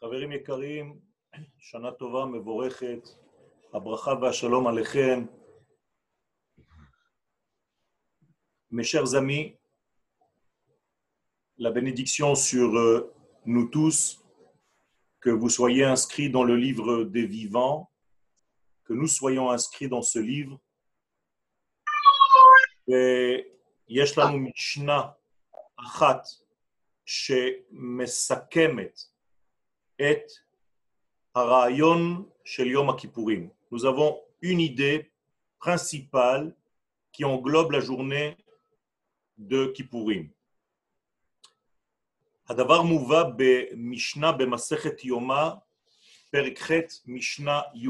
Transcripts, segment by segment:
חברים יקרים, שנה טובה, מבורכת, הברכה והשלום עליכם. Mes chers amis, la bénédiction sur euh, nous tous, que vous soyez inscrits dans le livre des vivants, que nous soyons inscrits dans ce livre. ויש לנו משנה אחת שמסכמת את הרעיון של יום הכיפורים. Nous avons une idée principale qui englobe la journée de כיפורים. הדבר מובא במשנה במסכת יומא, פרק ח', משנה י'.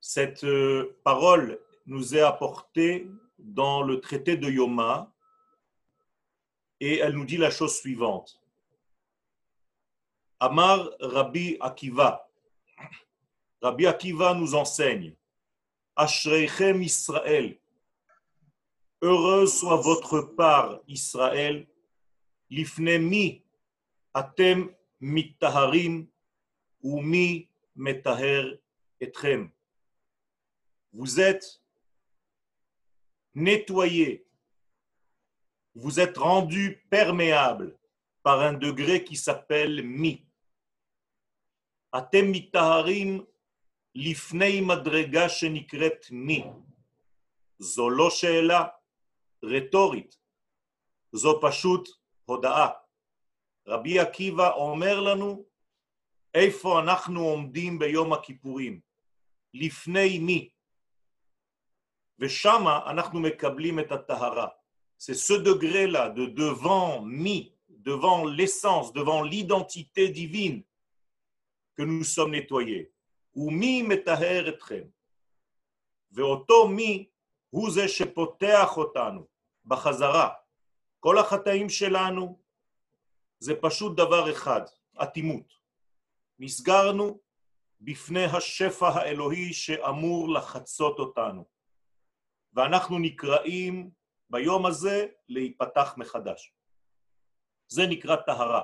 Cette euh, parole nous est apportée dans le traité de Yoma et elle nous dit la chose suivante. Amar Rabbi Akiva. Rabbi Akiva nous enseigne Ashreichem Israël. Heureuse soit votre part, Israël. Lifnemi atem mittaharim ou mi metaher etchem. Vous êtes nettoyé, vous êtes rendu perméable par un degré qui s'appelle mi. Atem mitaharim lifnei madrega shenikret mi. זו לא שאלה רטורית, זו פשוט הודעה. רבי עקיבא אומר לנו איפה אנחנו עומדים ביום הכיפורים, לפני מי, ושמה אנחנו מקבלים את הטהרה. C'est ce degré-là de devant mi, devant l'essence, devant l'identité divine que nous sommes nettoyés. ומי מטהר אתכם? ואותו מי הוא זה שפותח אותנו בחזרה. כל החטאים שלנו זה פשוט דבר אחד, אטימות. נסגרנו בפני השפע האלוהי שאמור לחצות אותנו. ואנחנו נקראים ביום הזה להיפתח מחדש. זה נקרא טהרה.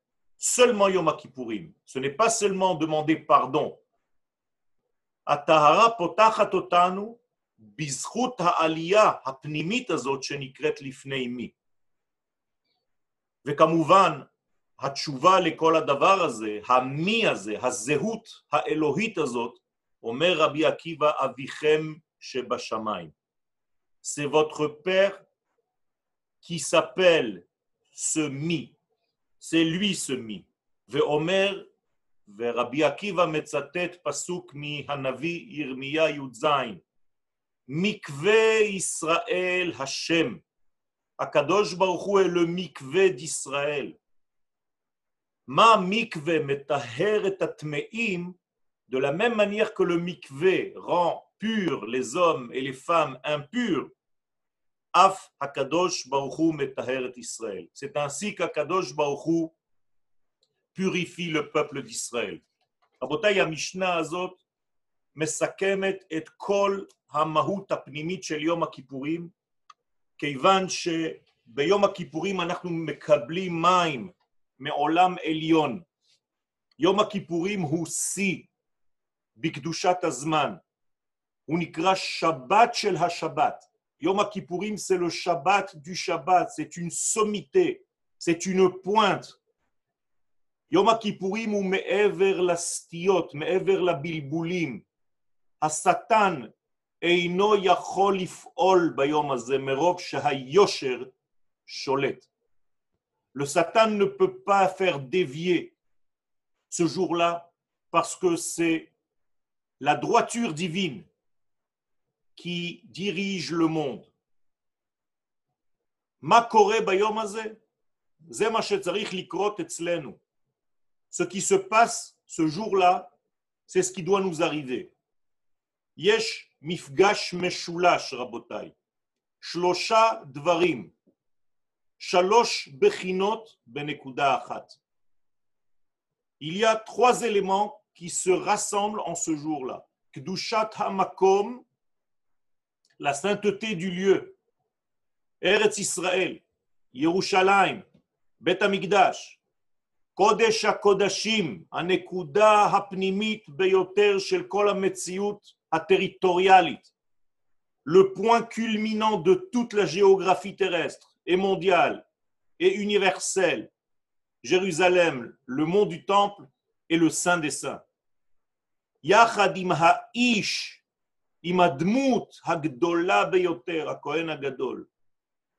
Seulement Yom Kippourim. Ce n'est pas seulement demander pardon. הטהרה פותחת אותנו בזכות העלייה הפנימית הזאת שנקראת לפני מי. וכמובן, התשובה לכל הדבר הזה, המי הזה, הזהות האלוהית הזאת, אומר רבי עקיבא, אביכם שבשמיים. C'est votre père qui s'appelle ce mi. C'est lui ce mi. ואומר, ורבי עקיבא מצטט פסוק מהנביא ירמיה י"ז, מקווה ישראל השם. הקדוש ברוך הוא אל מקווה דישראל. מה מקווה מטהר את הטמאים de la même manière que le mikvé rend pur les hommes et les femmes impurs, Af Hakadosh Baruchu Metaheret Israël. C'est ainsi qu'Akadosh Baruchu purifie le peuple d'Israël. רבותיי, המשנה הזאת מסכמת את כל המהות הפנימית של יום הכיפורים, כיוון שביום הכיפורים אנחנו מקבלים מים מעולם עליון. יום הכיפורים הוא שיא בקדושת הזמן. הוא נקרא שבת של השבת. Yom Kippourim, c'est le Shabbat du Shabbat, c'est une sommité, c'est une pointe. Yom Kippourim הוא מעבר לסטיות, מעבר לבלבולים. השטן אינו יכול לפעול ביום הזה מרוב שהיושר שולט. Le Satan ne peut pas faire dévier ce jour-là parce que c'est la droiture divine qui dirige le monde. Ce qui se passe ce jour-là, c'est ce qui doit nous arriver. Yesh mifgash meshulash rabotai. Shlosha dvarim. Shalosh bechinot benekuda achat. Il y a trois éléments qui se rassemblent en ce jour-là. Kdushat hamakom la sainteté du lieu. Eretz Israël, Yerushalayim, Bet Amigdash, קודש הקודשים, הנקודה הפנימית ביותר של כל המציאות הטריטוריאלית, le point culminant de toute la géographie terrestre et mondiale et universelle, Jérusalem, le mont du temple et le saint des saints. יחד עם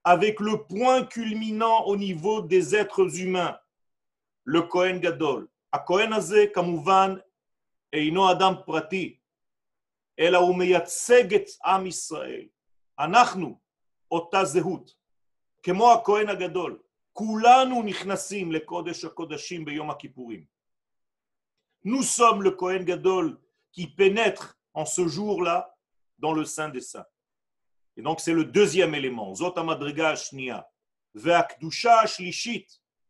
avec le point culminant au niveau des êtres humains, le Kohen Gadol. הכהן הזה כמובן אינו אדם פרטי, אלא הוא מייצג את עם ישראל. אנחנו אותה זהות, כמו הכהן הגדול. כולנו נכנסים לקודש הקודשים ביום הכיפורים. Nous sommes le Kohen Gadol qui pénètre en ce jour-là dans le Saint des Saints. Et donc c'est le deuxième élément, Zot Amadriga Shnia. Ve'akdusha Shlishit,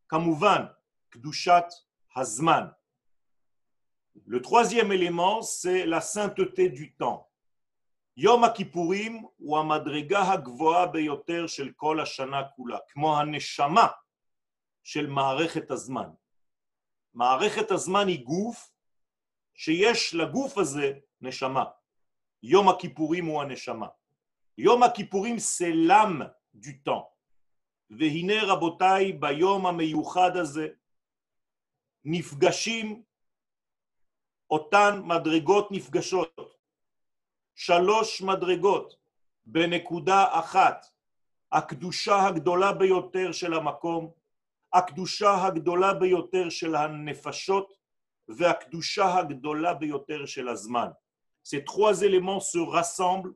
Kamouvan, Kdushat Hazman. Le troisième élément, c'est la sainteté du temps. Yom Kippourim ou Amadriga Hagvoa Beyoter Shel Kol Hashana Kula, כמו הנשמה של מערכת הזמן. מערכת הזמן היא גוף שיש לגוף נשמה. יום הכיפורים הוא הנשמה. יום הכיפורים l'âme du temps. והנה רבותיי, ביום המיוחד הזה נפגשים אותן מדרגות נפגשות. שלוש מדרגות בנקודה אחת. הקדושה הגדולה ביותר של המקום, הקדושה הגדולה ביותר של הנפשות והקדושה הגדולה ביותר של הזמן. Ces trois éléments se rassemblent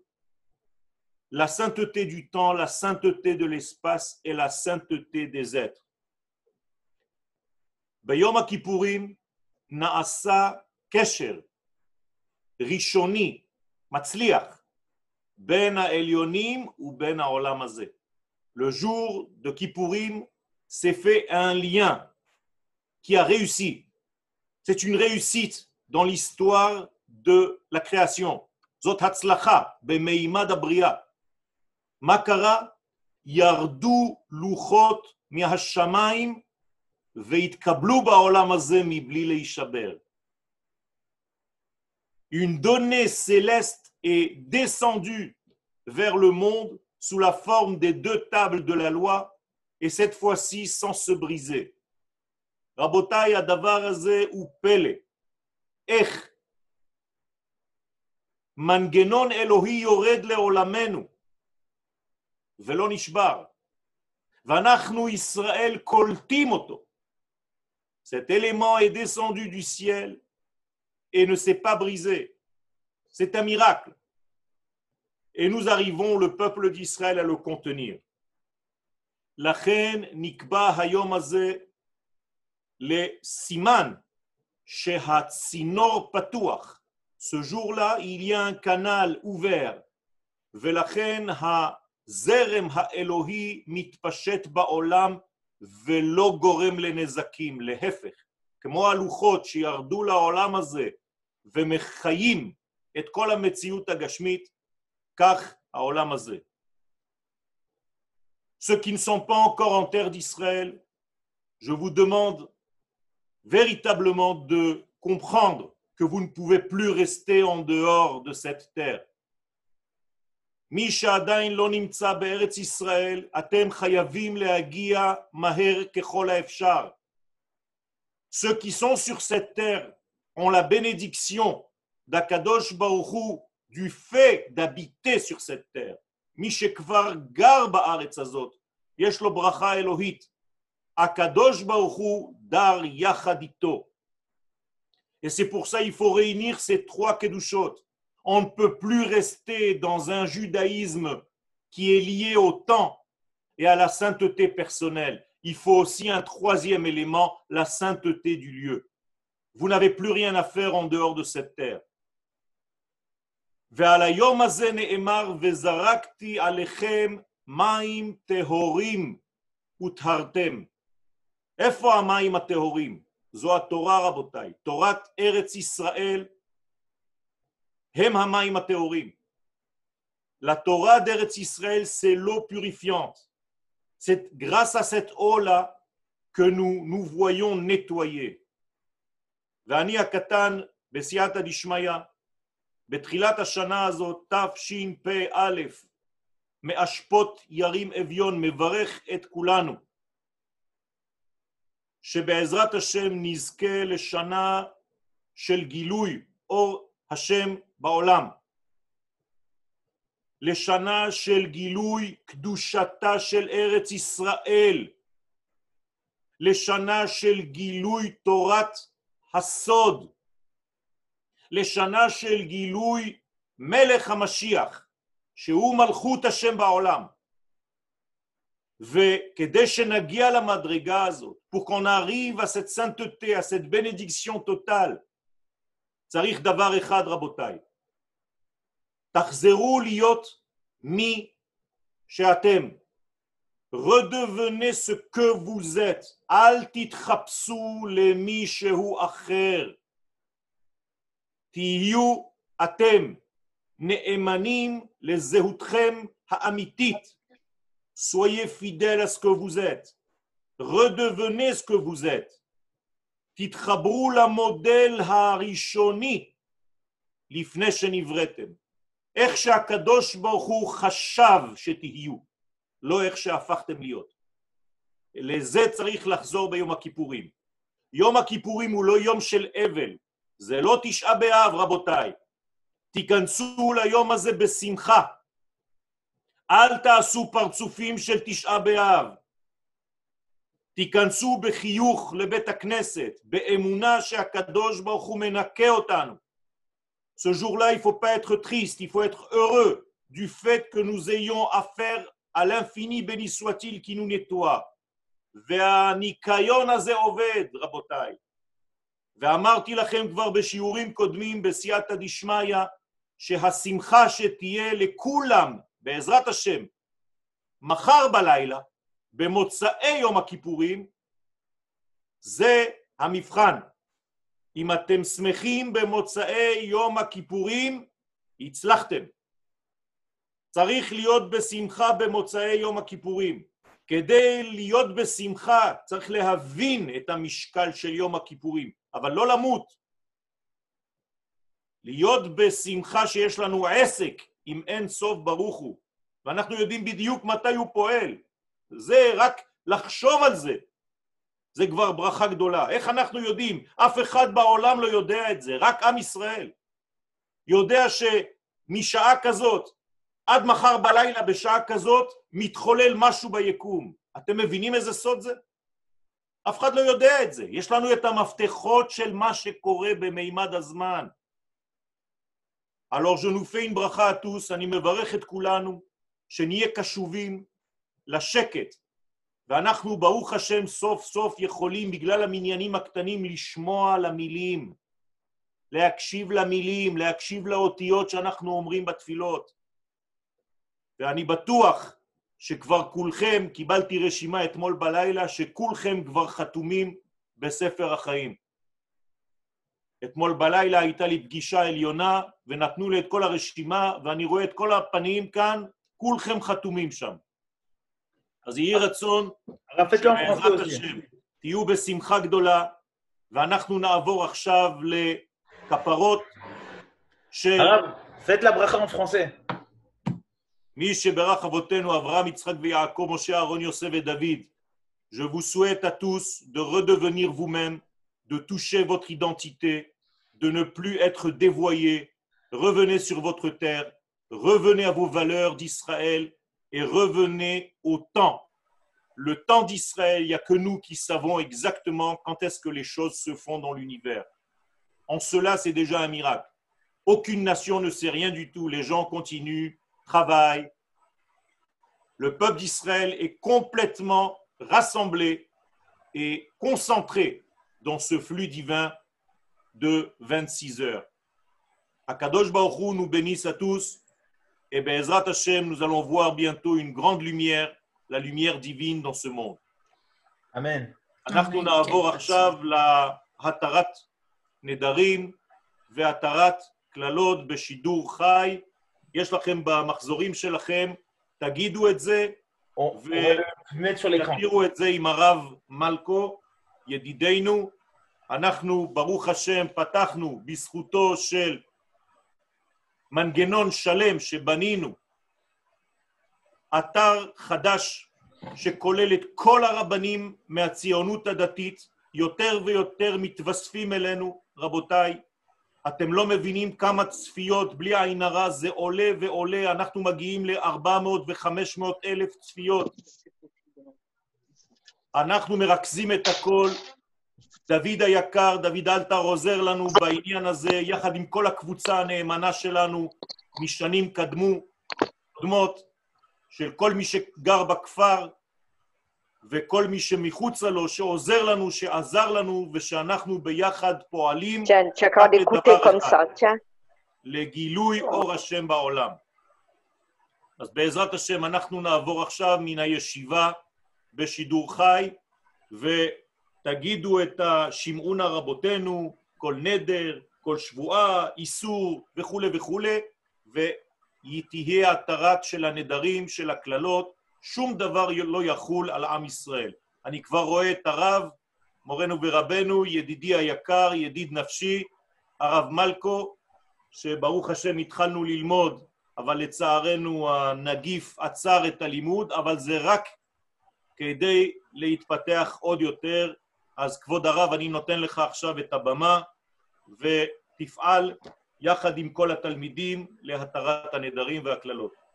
la sainteté du temps, la sainteté de l'espace et la sainteté des êtres. ביום הכיפורים נעשה קשר ראשוני, מצליח, בין העליונים ובין העולם הזה. Le jour de Kippourim s'est fait un lien qui a réussi. C'est une réussite dans l'histoire de la création. Zot Hatzlacha, Bemeimad Abria. Makara, Yardu Luchot Mihashamaim, Veitkablou Baolam Azem Ibli Leishaber. Une donnée céleste est descendue vers le monde sous la forme des deux tables de la loi, et cette fois-ci sans se briser. Rabotai Adavar Azeh ou Pele. Ech מנגנון אלוהי יורד לעולמנו ולא נשבר, ואנחנו ישראל קולטים אותו. Cet élément est descendu du ciel et ne s'est pas brisé. C'est un miracle. Et nous arrivons, le peuple d'Israël, à le contenir. לכן נקבע היום הזה לסימן שהצינור פתוח. Ce jour-là, il y a un canal ouvert, ולכן הזרם האלוהי מתפשט בעולם ולא גורם לנזקים, להפך, כמו הלוחות שירדו לעולם הזה ומחיים את כל המציאות הגשמית, כך העולם הזה. Ceux qui ne sont pas encore en terre d'Israël, je vous demande véritablement de comprendre que vous ne pouvez plus rester en dehors de cette terre. מי שעדיין לא נמצא בארץ ישראל, אתם חייבים להגיע מהר ככל האפשר. Ceux qui sont sur cette terre ont la bénédiction d'Akadosh Baruch Hu du fait d'habiter sur cette terre. מי שכבר גר בארץ הזאת, יש לו ברכה אלוהית. הקדוש ברוך הוא דר יחד איתו. Et c'est pour ça qu'il faut réunir ces trois Kedushot. On ne peut plus rester dans un judaïsme qui est lié au temps et à la sainteté personnelle. Il faut aussi un troisième élément, la sainteté du lieu. Vous n'avez plus rien à faire en dehors de cette terre. זו התורה רבותיי, תורת ארץ ישראל הם המים הטהורים. La Torah d'Eretz Israël, c'est l'eau purifiante. C'est grâce à cette eau-là que. ואני הקטן בסייעתא דשמיא, בתחילת השנה הזאת, תשפ"א, מאשפות ירים אביון, מברך את כולנו, שבעזרת השם נזכה לשנה של גילוי אור השם בעולם, לשנה של גילוי קדושתה של ארץ ישראל, לשנה של גילוי תורת הסוד, לשנה של גילוי מלך המשיח, שהוא מלכות השם בעולם. וכדי שנגיע למדרגה הזאת, pour qu'on arrive à cette bénédiction totale, צריך דבר אחד רבותיי, תחזרו להיות מי שאתם, redevenez êtes, אל תתחפשו למישהו אחר, תהיו אתם נאמנים לזהותכם האמיתית, soyez fidèles à ce que vous êtes, redevenez ce que vous êtes, תתחברו למודל הראשוני לפני שנבראתם, איך שהקדוש ברוך הוא חשב שתהיו, לא איך שהפכתם להיות. לזה צריך לחזור ביום הכיפורים. יום הכיפורים הוא לא יום של אבל, זה לא תשעה באב רבותיי. תיכנסו ליום הזה בשמחה. אל תעשו פרצופים של תשעה באב. תיכנסו בחיוך לבית הכנסת, באמונה שהקדוש ברוך הוא מנקה אותנו. Ce jour-là, il ne faut pas être triste, il faut être heureux du fait que nous ayons affaire à l'infini, béni soit-il, qui nous nettoie. הזה עובד, רבותיי. ואמרתי לכם כבר קודמים בסייעתא דשמיא, שהשמחה לכולם, בעזרת השם, מחר בלילה, במוצאי יום הכיפורים, זה המבחן. אם אתם שמחים במוצאי יום הכיפורים, הצלחתם. צריך להיות בשמחה במוצאי יום הכיפורים. כדי להיות בשמחה צריך להבין את המשקל של יום הכיפורים, אבל לא למות. להיות בשמחה שיש לנו עסק עם אין סוף ברוך הוא, ואנחנו יודעים בדיוק מתי הוא פועל. זה רק לחשוב על זה, זה כבר ברכה גדולה. איך אנחנו יודעים? אף אחד בעולם לא יודע את זה, רק עם ישראל. יודע שמשעה כזאת עד מחר בלילה בשעה כזאת מתחולל משהו ביקום. אתם מבינים איזה סוד זה? אף אחד לא יודע את זה. יש לנו את המפתחות של מה שקורה במימד הזמן. Alors je nous fais une ברכה à tous, אני מברך את כולנו, שנהיה קשובים לשקט, ואנחנו ברוך השם סוף סוף יכולים בגלל המניינים הקטנים לשמוע למילים, להקשיב למילים, להקשיב לאותיות שאנחנו אומרים בתפילות. ואני בטוח שכבר כולכם, קיבלתי רשימה אתמול בלילה, שכולכם כבר חתומים בספר החיים. אתמול בלילה הייתה לי פגישה עליונה ונתנו לי את כל הרשימה ואני רואה את כל הפנים כאן, כולכם חתומים שם. אז יהי רצון שבעזרת השם תהיו בשמחה גדולה ואנחנו נעבור עכשיו לכפרות של... הרב, la bracha en français. מי שברך אבותינו אברהם, יצחק ויעקב, משה, אהרון, יוסף ודוד, je vous souhaite à tous de redevenir vous-même, de toucher votre identité, de ne plus être dévoyé. Revenez sur votre terre, revenez à vos valeurs d'Israël et revenez au temps. Le temps d'Israël, il n'y a que nous qui savons exactement quand est-ce que les choses se font dans l'univers. En cela, c'est déjà un miracle. Aucune nation ne sait rien du tout. Les gens continuent, travaillent. Le peuple d'Israël est complètement rassemblé et concentré dans ce flux divin de 26 heures. Akadosh Baruch Hu nous bénisse à tous et Be'ezrat Hashem, nous allons voir bientôt une grande lumière, la lumière divine dans ce monde. Amen. אנחנו אמן, נעבור כן, עכשיו להתרת נדרים והתרת קללות בשידור חי. יש לכם במחזורים שלכם, תגידו את זה, On, on Ve- va le mettre sur l'écran. תכירו את זה עם הרב מלכו, ידידנו. אנחנו, ברוך השם, פתחנו בזכותו של מנגנון שלם שבנינו, אתר חדש שכולל את כל הרבנים מהציונות הדתית, יותר ויותר מתווספים אלינו, רבותיי. אתם לא מבינים כמה צפיות, בלי עין הרע, זה עולה ועולה, אנחנו מגיעים ל-400 ו-500 אלף צפיות. אנחנו מרכזים את הכל. דוד היקר, דוד אלתר עוזר לנו בעניין הזה, יחד עם כל הקבוצה הנאמנה שלנו משנים קדמו, קודמות, של כל מי שגר בכפר וכל מי שמחוצה לו, שעוזר לנו, שעזר לנו, ושאנחנו ביחד פועלים. לגילוי אור השם בעולם. אז בעזרת השם אנחנו נעבור עכשיו מן הישיבה בשידור חי ותגידו את השמעון רבותינו, כל נדר, כל שבועה, איסור וכולי וכולי, ותהיה התרת של הנדרים, של הקללות, שום דבר לא יחול על עם ישראל. אני כבר רואה את הרב, מורנו ורבנו, ידידי היקר, ידיד נפשי, הרב מלכו, שברוך השם התחלנו ללמוד, אבל לצערנו הנגיף עצר את הלימוד, אבל זה רק כדי להתפתח עוד יותר. אז כבוד הרב, אני נותן לך עכשיו את הבמה, ותפעל יחד עם כל התלמידים להתרת הנדרים והקללות.